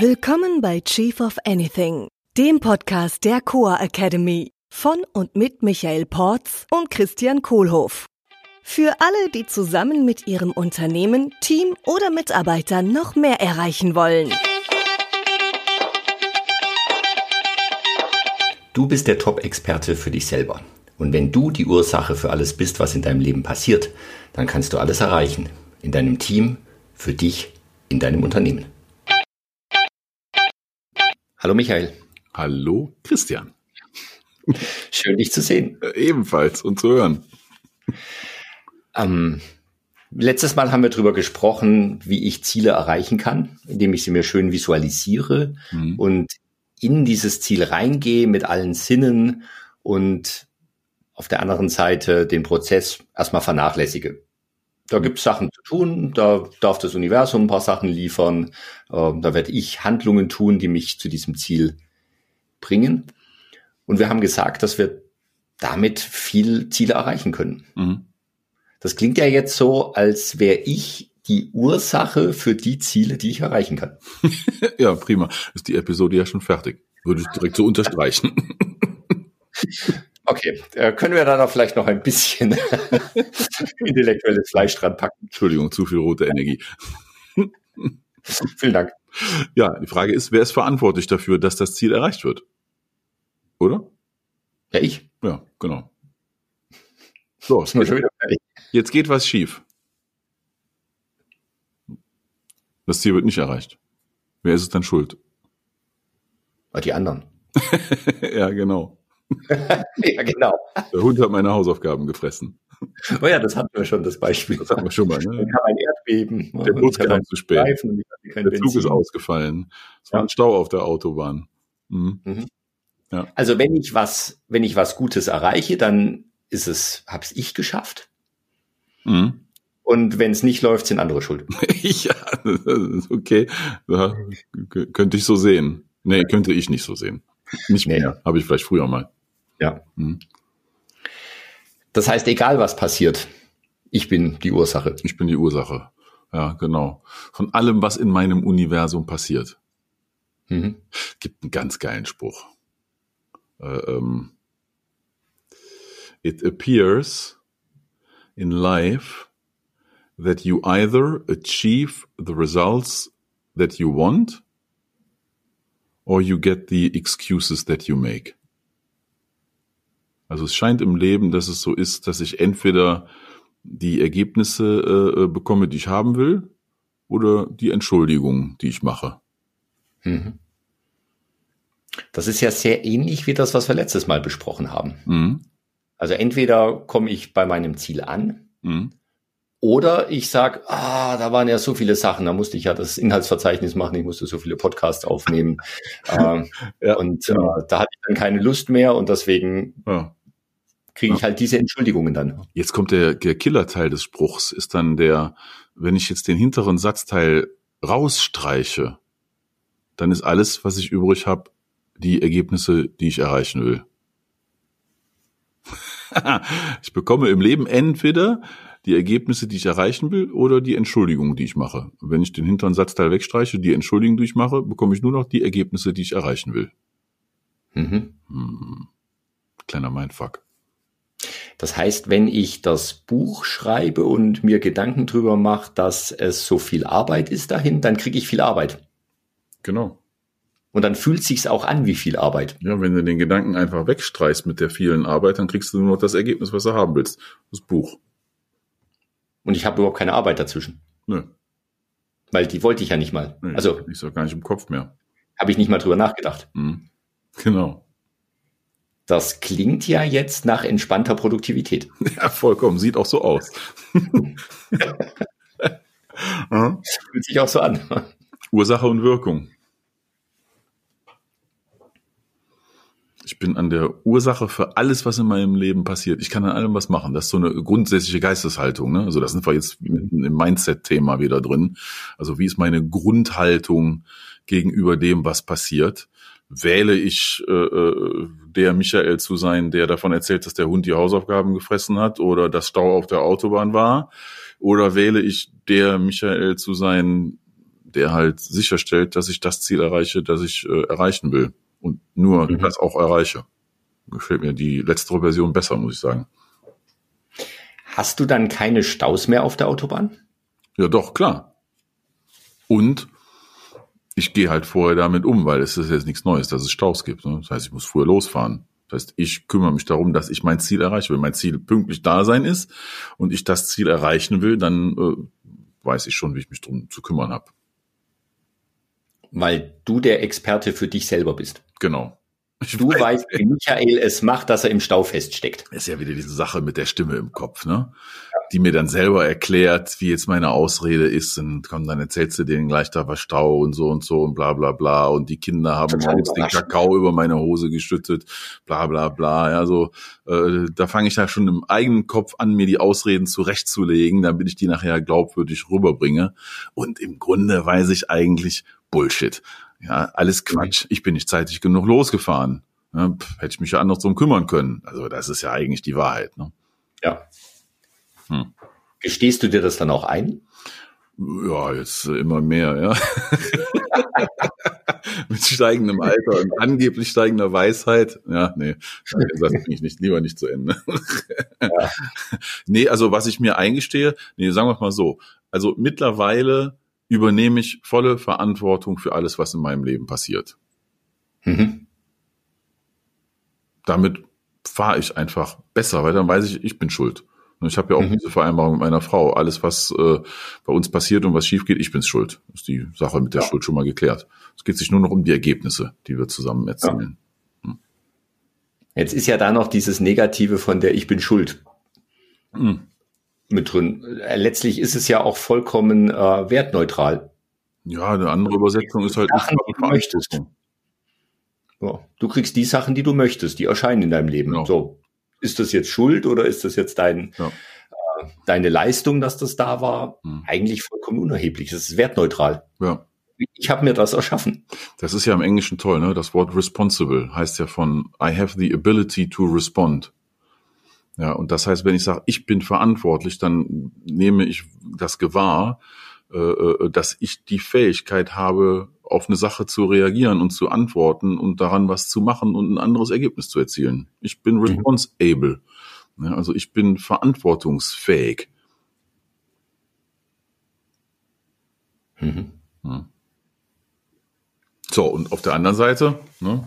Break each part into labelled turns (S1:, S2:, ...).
S1: Willkommen bei Chief of Anything, dem Podcast der Coa Academy von und mit Michael Porz und Christian Kohlhoff. Für alle, die zusammen mit ihrem Unternehmen, Team oder Mitarbeitern noch mehr erreichen wollen.
S2: Du bist der Top-Experte für dich selber. Und wenn du die Ursache für alles bist, was in deinem Leben passiert, dann kannst du alles erreichen. In deinem Team, für dich, in deinem Unternehmen. Hallo Michael.
S3: Hallo Christian.
S2: Schön dich zu sehen.
S3: Äh, ebenfalls und zu hören.
S2: Ähm, letztes Mal haben wir darüber gesprochen, wie ich Ziele erreichen kann, indem ich sie mir schön visualisiere mhm. und in dieses Ziel reingehe mit allen Sinnen und auf der anderen Seite den Prozess erstmal vernachlässige. Da gibt es Sachen zu tun, da darf das Universum ein paar Sachen liefern, äh, da werde ich Handlungen tun, die mich zu diesem Ziel bringen. Und wir haben gesagt, dass wir damit viel Ziele erreichen können. Mhm. Das klingt ja jetzt so, als wäre ich die Ursache für die Ziele, die ich erreichen kann.
S3: ja, prima. Ist die Episode ja schon fertig. Würde ich direkt so unterstreichen.
S2: Okay, äh, können wir da noch vielleicht noch ein bisschen intellektuelles Fleisch dran packen?
S3: Entschuldigung, zu viel rote Energie.
S2: Vielen Dank.
S3: Ja, die Frage ist, wer ist verantwortlich dafür, dass das Ziel erreicht wird? Oder?
S2: Ja, ich.
S3: Ja, genau. So, fertig. Jetzt geht was schief. Das Ziel wird nicht erreicht. Wer ist es dann schuld?
S2: Die anderen.
S3: ja, genau.
S2: ja, genau.
S3: Der Hund hat meine Hausaufgaben gefressen.
S2: Oh ja, das hatten wir schon, das Beispiel.
S3: Das hatten wir schon mal. Ne?
S2: Dann kam ein Erdbeben.
S3: Der Bus kam zu spät. Der Benzin. Zug ist ausgefallen. Es war ein Stau auf der Autobahn. Mhm. Mhm.
S2: Ja. Also wenn ich was, wenn ich was Gutes erreiche, dann ist es, hab's ich geschafft. Mhm. Und wenn es nicht läuft, sind andere schuld.
S3: ja, okay. Ja, könnte ich so sehen. Nee, könnte ich nicht so sehen. Nicht mehr. Nee. Habe ich vielleicht früher mal.
S2: Ja. Hm. Das heißt, egal was passiert, ich bin die Ursache.
S3: Ich bin die Ursache. Ja, genau. Von allem, was in meinem Universum passiert. Mhm. Gibt einen ganz geilen Spruch. Äh, ähm, It appears in life that you either achieve the results that you want or you get the excuses that you make. Also es scheint im Leben, dass es so ist, dass ich entweder die Ergebnisse äh, bekomme, die ich haben will, oder die Entschuldigung, die ich mache. Mhm.
S2: Das ist ja sehr ähnlich wie das, was wir letztes Mal besprochen haben. Mhm. Also entweder komme ich bei meinem Ziel an mhm. Oder ich sag, ah, da waren ja so viele Sachen, da musste ich ja das Inhaltsverzeichnis machen, ich musste so viele Podcasts aufnehmen. äh, ja, und äh, da hatte ich dann keine Lust mehr und deswegen ja. kriege ich halt diese Entschuldigungen dann.
S3: Jetzt kommt der, der Killerteil des Spruchs, ist dann der, wenn ich jetzt den hinteren Satzteil rausstreiche, dann ist alles, was ich übrig habe, die Ergebnisse, die ich erreichen will. ich bekomme im Leben entweder die Ergebnisse, die ich erreichen will, oder die Entschuldigung, die ich mache. Wenn ich den hinteren Satzteil wegstreiche, die Entschuldigung, die ich mache, bekomme ich nur noch die Ergebnisse, die ich erreichen will. Mhm. Hm. Kleiner Mindfuck.
S2: Das heißt, wenn ich das Buch schreibe und mir Gedanken drüber mache, dass es so viel Arbeit ist dahin, dann kriege ich viel Arbeit.
S3: Genau.
S2: Und dann fühlt sich's auch an wie viel Arbeit.
S3: Ja, wenn du den Gedanken einfach wegstreichst mit der vielen Arbeit, dann kriegst du nur noch das Ergebnis, was du haben willst. Das Buch.
S2: Und ich habe überhaupt keine Arbeit dazwischen. Nö. Weil die wollte ich ja nicht mal.
S3: Nee, also ist doch gar nicht im Kopf mehr.
S2: Habe ich nicht mal drüber nachgedacht.
S3: Mhm. Genau.
S2: Das klingt ja jetzt nach entspannter Produktivität.
S3: Ja, vollkommen. Sieht auch so aus.
S2: Fühlt sich auch so an.
S3: Ursache und Wirkung. Bin an der Ursache für alles, was in meinem Leben passiert. Ich kann an allem was machen. Das ist so eine grundsätzliche Geisteshaltung. Ne? Also das sind wir jetzt im Mindset-Thema wieder drin. Also wie ist meine Grundhaltung gegenüber dem, was passiert? Wähle ich äh, äh, der Michael zu sein, der davon erzählt, dass der Hund die Hausaufgaben gefressen hat oder das Stau auf der Autobahn war? Oder wähle ich der Michael zu sein, der halt sicherstellt, dass ich das Ziel erreiche, das ich äh, erreichen will. Und nur mhm. das auch erreiche. Gefällt mir die letztere Version besser, muss ich sagen.
S2: Hast du dann keine Staus mehr auf der Autobahn?
S3: Ja, doch, klar. Und ich gehe halt vorher damit um, weil es ist jetzt nichts Neues, dass es Staus gibt. Ne? Das heißt, ich muss früher losfahren. Das heißt, ich kümmere mich darum, dass ich mein Ziel erreiche. Wenn mein Ziel pünktlich da sein ist und ich das Ziel erreichen will, dann äh, weiß ich schon, wie ich mich drum zu kümmern habe.
S2: Weil du der Experte für dich selber bist.
S3: Genau.
S2: Ich du weiß, weißt, wie Michael es macht, dass er im Stau feststeckt.
S3: ist ja wieder diese Sache mit der Stimme im Kopf, ne? Die mir dann selber erklärt, wie jetzt meine Ausrede ist und komm, dann erzählst du denen gleich da war Stau und so und so und bla bla bla und die Kinder haben morgens den Kakao über meine Hose geschüttet, bla bla bla. Ja, so äh, da fange ich da schon im eigenen Kopf an, mir die Ausreden zurechtzulegen, damit ich die nachher glaubwürdig rüberbringe. Und im Grunde weiß ich eigentlich Bullshit. Ja, alles Quatsch. Ich bin nicht zeitig genug losgefahren. Ja, pff, hätte ich mich ja anders drum kümmern können. Also das ist ja eigentlich die Wahrheit. Ne?
S2: Ja. Hm. Gestehst du dir das dann auch ein?
S3: Ja, jetzt immer mehr, ja. Mit steigendem Alter und angeblich steigender Weisheit. Ja, nee, das bringe ich nicht, lieber nicht zu Ende. ja. Nee, also was ich mir eingestehe, nee, sagen wir mal so. Also mittlerweile übernehme ich volle Verantwortung für alles, was in meinem Leben passiert. Mhm. Damit fahre ich einfach besser, weil dann weiß ich, ich bin schuld. Und ich habe ja auch mhm. diese Vereinbarung mit meiner Frau. Alles, was äh, bei uns passiert und was schief geht, ich bin's schuld. Ist die Sache mit der ja. Schuld schon mal geklärt. Es geht sich nur noch um die Ergebnisse, die wir zusammen erzielen.
S2: Ja. Hm. Jetzt ist ja da noch dieses Negative von der Ich bin schuld. Mhm mit drin. Äh, letztlich ist es ja auch vollkommen äh, wertneutral.
S3: Ja, eine andere Übersetzung ist halt
S2: Sachen, die du möchtest. Ja, du kriegst die Sachen, die du möchtest, die erscheinen in deinem Leben. Genau. So, ist das jetzt Schuld oder ist das jetzt dein, ja. äh, deine Leistung, dass das da war? Hm. Eigentlich vollkommen unerheblich. Das ist wertneutral.
S3: Ja.
S2: Ich habe mir das erschaffen.
S3: Das ist ja im Englischen toll, ne? Das Wort responsible heißt ja von I have the ability to respond. Ja, und das heißt, wenn ich sage, ich bin verantwortlich, dann nehme ich das gewahr, äh, äh, dass ich die Fähigkeit habe, auf eine Sache zu reagieren und zu antworten und daran was zu machen und ein anderes Ergebnis zu erzielen. Ich bin mhm. responsible. Ja, also ich bin verantwortungsfähig. Mhm. Ja. So, und auf der anderen Seite, ne,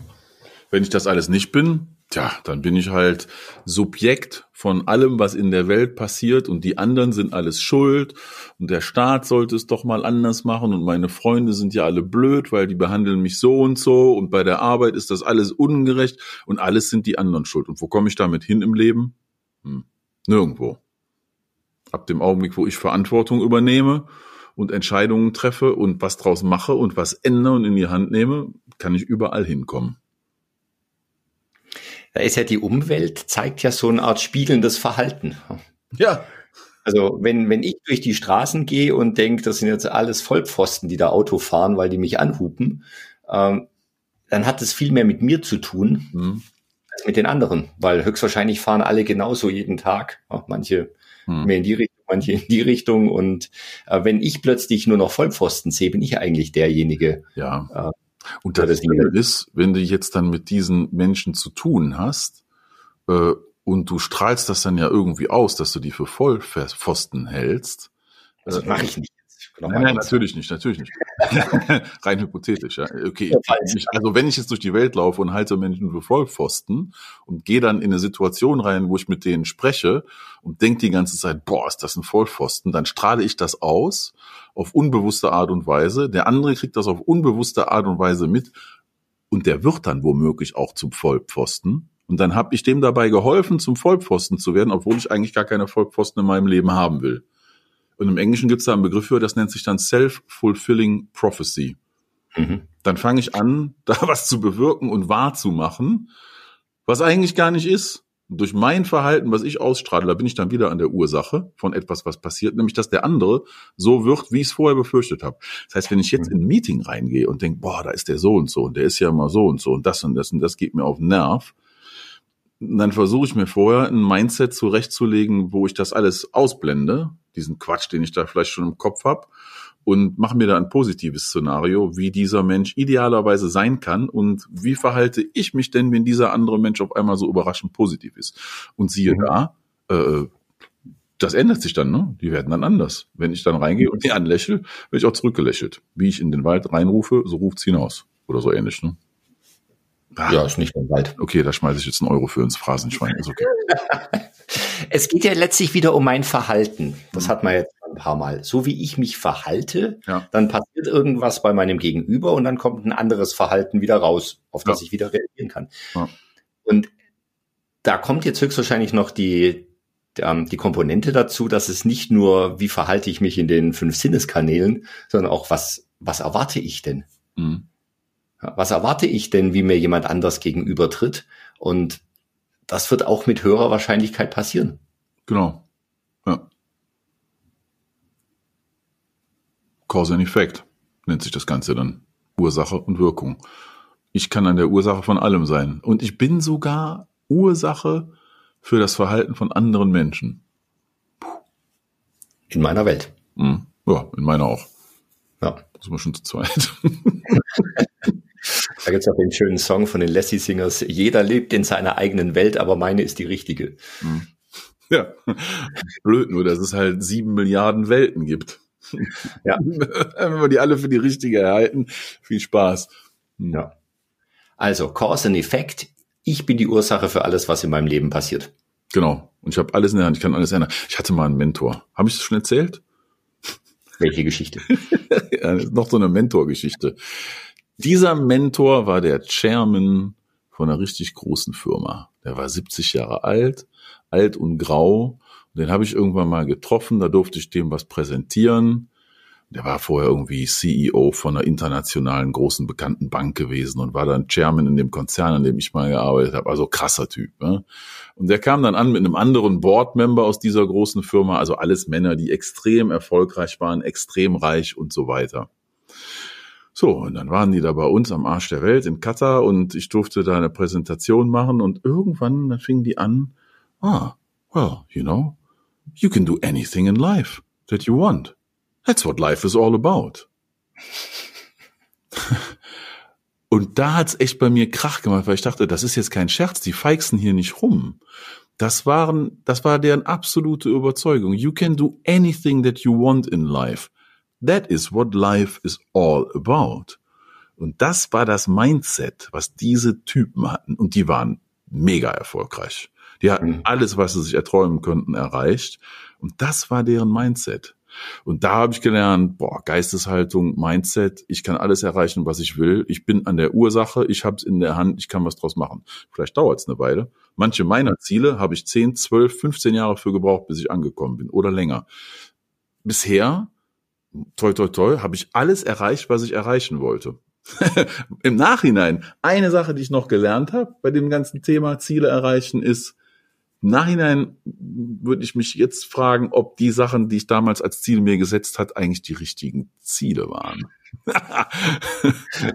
S3: wenn ich das alles nicht bin, Tja, dann bin ich halt Subjekt von allem, was in der Welt passiert und die anderen sind alles schuld und der Staat sollte es doch mal anders machen und meine Freunde sind ja alle blöd, weil die behandeln mich so und so und bei der Arbeit ist das alles ungerecht und alles sind die anderen schuld. Und wo komme ich damit hin im Leben? Hm, nirgendwo. Ab dem Augenblick, wo ich Verantwortung übernehme und Entscheidungen treffe und was draus mache und was ändere und in die Hand nehme, kann ich überall hinkommen
S2: da ist ja die Umwelt, zeigt ja so eine Art spiegelndes Verhalten.
S3: Ja.
S2: Also wenn, wenn ich durch die Straßen gehe und denke, das sind jetzt alles Vollpfosten, die da Auto fahren, weil die mich anhupen, ähm, dann hat es viel mehr mit mir zu tun mhm. als mit den anderen, weil höchstwahrscheinlich fahren alle genauso jeden Tag. Auch manche mhm. mehr in die Richtung, manche in die Richtung. Und äh, wenn ich plötzlich nur noch Vollpfosten sehe, bin ich eigentlich derjenige,
S3: ja. äh, und das Ding ist, wenn du jetzt dann mit diesen Menschen zu tun hast, äh, und du strahlst das dann ja irgendwie aus, dass du die für Vollpfosten hältst.
S2: Das äh, mache ich nicht.
S3: Nein, nein, natürlich nicht, natürlich nicht. Rein hypothetisch, ja. Okay. also wenn ich jetzt durch die Welt laufe und halte Menschen für Vollpfosten und gehe dann in eine Situation rein, wo ich mit denen spreche und denke die ganze Zeit, boah, ist das ein Vollpfosten, dann strahle ich das aus auf unbewusste Art und Weise. Der andere kriegt das auf unbewusste Art und Weise mit und der wird dann womöglich auch zum Vollpfosten. Und dann habe ich dem dabei geholfen, zum Vollpfosten zu werden, obwohl ich eigentlich gar keine Vollpfosten in meinem Leben haben will. Und im Englischen gibt es da einen Begriff für, das nennt sich dann Self-Fulfilling Prophecy. Mhm. Dann fange ich an, da was zu bewirken und wahrzumachen, was eigentlich gar nicht ist. Und durch mein Verhalten, was ich ausstrahle, da bin ich dann wieder an der Ursache von etwas, was passiert, nämlich dass der andere so wird, wie ich es vorher befürchtet habe. Das heißt, wenn ich jetzt in ein Meeting reingehe und denke, boah, da ist der so und so und der ist ja immer so und so und das und das und das geht mir auf den Nerv, dann versuche ich mir vorher ein Mindset zurechtzulegen, wo ich das alles ausblende, diesen Quatsch, den ich da vielleicht schon im Kopf habe, und mache mir da ein positives Szenario, wie dieser Mensch idealerweise sein kann und wie verhalte ich mich denn, wenn dieser andere Mensch auf einmal so überraschend positiv ist. Und siehe mhm. da, äh, das ändert sich dann, ne? Die werden dann anders. Wenn ich dann reingehe und die anlächle, werde ich auch zurückgelächelt. Wie ich in den Wald reinrufe, so ruft's hinaus. Oder so ähnlich, ne?
S2: Ah, ja, ist nicht im Wald.
S3: Okay, da schmeiße ich jetzt einen Euro für ins Phrasenschwein. Ist okay.
S2: es geht ja letztlich wieder um mein Verhalten. Das mhm. hat man jetzt ein paar Mal. So wie ich mich verhalte, ja. dann passiert irgendwas bei meinem Gegenüber und dann kommt ein anderes Verhalten wieder raus, auf das ja. ich wieder reagieren kann. Ja. Und da kommt jetzt höchstwahrscheinlich noch die, ähm, die Komponente dazu, dass es nicht nur, wie verhalte ich mich in den fünf Sinneskanälen, sondern auch, was, was erwarte ich denn? Mhm. Was erwarte ich denn, wie mir jemand anders gegenübertritt? Und das wird auch mit höherer Wahrscheinlichkeit passieren.
S3: Genau. Ja. Cause and Effect nennt sich das Ganze dann. Ursache und Wirkung. Ich kann an der Ursache von allem sein. Und ich bin sogar Ursache für das Verhalten von anderen Menschen.
S2: Puh. In meiner Welt.
S3: Mhm. Ja, in meiner auch. Ja. Das sind wir schon zu zweit.
S2: Da gibt es auch den schönen Song von den Lassie Singers. Jeder lebt in seiner eigenen Welt, aber meine ist die richtige.
S3: Mhm. Ja, blöd nur, dass es halt sieben Milliarden Welten gibt. Ja. Wenn wir die alle für die richtige erhalten, viel Spaß.
S2: Hm. Ja. Also, Cause and Effect. Ich bin die Ursache für alles, was in meinem Leben passiert.
S3: Genau. Und ich habe alles in der Hand. Ich kann alles ändern. Ich hatte mal einen Mentor. Habe ich das schon erzählt?
S2: Welche Geschichte?
S3: ja, noch so eine Mentor-Geschichte. Dieser Mentor war der Chairman von einer richtig großen Firma. Der war 70 Jahre alt, alt und grau. Den habe ich irgendwann mal getroffen, da durfte ich dem was präsentieren. Der war vorher irgendwie CEO von einer internationalen großen bekannten Bank gewesen und war dann Chairman in dem Konzern, in dem ich mal gearbeitet habe. Also krasser Typ. Ne? Und der kam dann an mit einem anderen Boardmember aus dieser großen Firma, also alles Männer, die extrem erfolgreich waren, extrem reich und so weiter. So, und dann waren die da bei uns am Arsch der Welt in Katar und ich durfte da eine Präsentation machen und irgendwann dann fingen die an, ah, well, you know, you can do anything in life that you want. That's what life is all about. Und da hat's echt bei mir Krach gemacht, weil ich dachte, das ist jetzt kein Scherz, die feixen hier nicht rum. Das waren, das war deren absolute Überzeugung. You can do anything that you want in life. That is what life is all about. Und das war das Mindset, was diese Typen hatten. Und die waren mega erfolgreich. Die hatten mhm. alles, was sie sich erträumen könnten, erreicht. Und das war deren Mindset. Und da habe ich gelernt, boah, Geisteshaltung, Mindset, ich kann alles erreichen, was ich will. Ich bin an der Ursache, ich habe es in der Hand, ich kann was draus machen. Vielleicht dauert es eine Weile. Manche meiner Ziele habe ich 10, 12, 15 Jahre für gebraucht, bis ich angekommen bin oder länger. Bisher, toi, toi, toi, habe ich alles erreicht, was ich erreichen wollte. Im Nachhinein, eine Sache, die ich noch gelernt habe bei dem ganzen Thema Ziele erreichen, ist, im Nachhinein würde ich mich jetzt fragen, ob die Sachen, die ich damals als Ziel mir gesetzt hat, eigentlich die richtigen Ziele waren.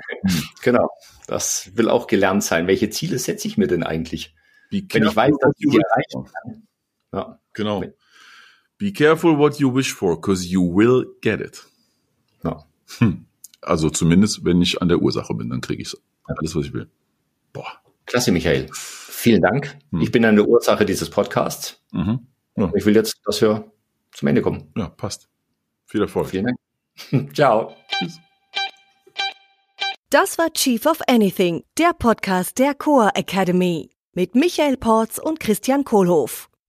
S2: genau. Das will auch gelernt sein. Welche Ziele setze ich mir denn eigentlich? Wenn ich weiß, dass ich die erreichen kann.
S3: Ja. Genau. Be careful what you wish for, because you will get it. Ja. Hm. Also zumindest, wenn ich an der Ursache bin, dann kriege ich alles, was ich will.
S2: Boah. Klasse, Michael. Vielen Dank. Hm. Ich bin an der Ursache dieses Podcasts. Mhm. Ja. Ich will jetzt, dass wir zum Ende kommen.
S3: Ja, passt. Viel Erfolg.
S2: Vielen Dank. Ciao. Tschüss.
S1: Das war Chief of Anything, der Podcast der Coa Academy mit Michael Porz und Christian Kohlhoff.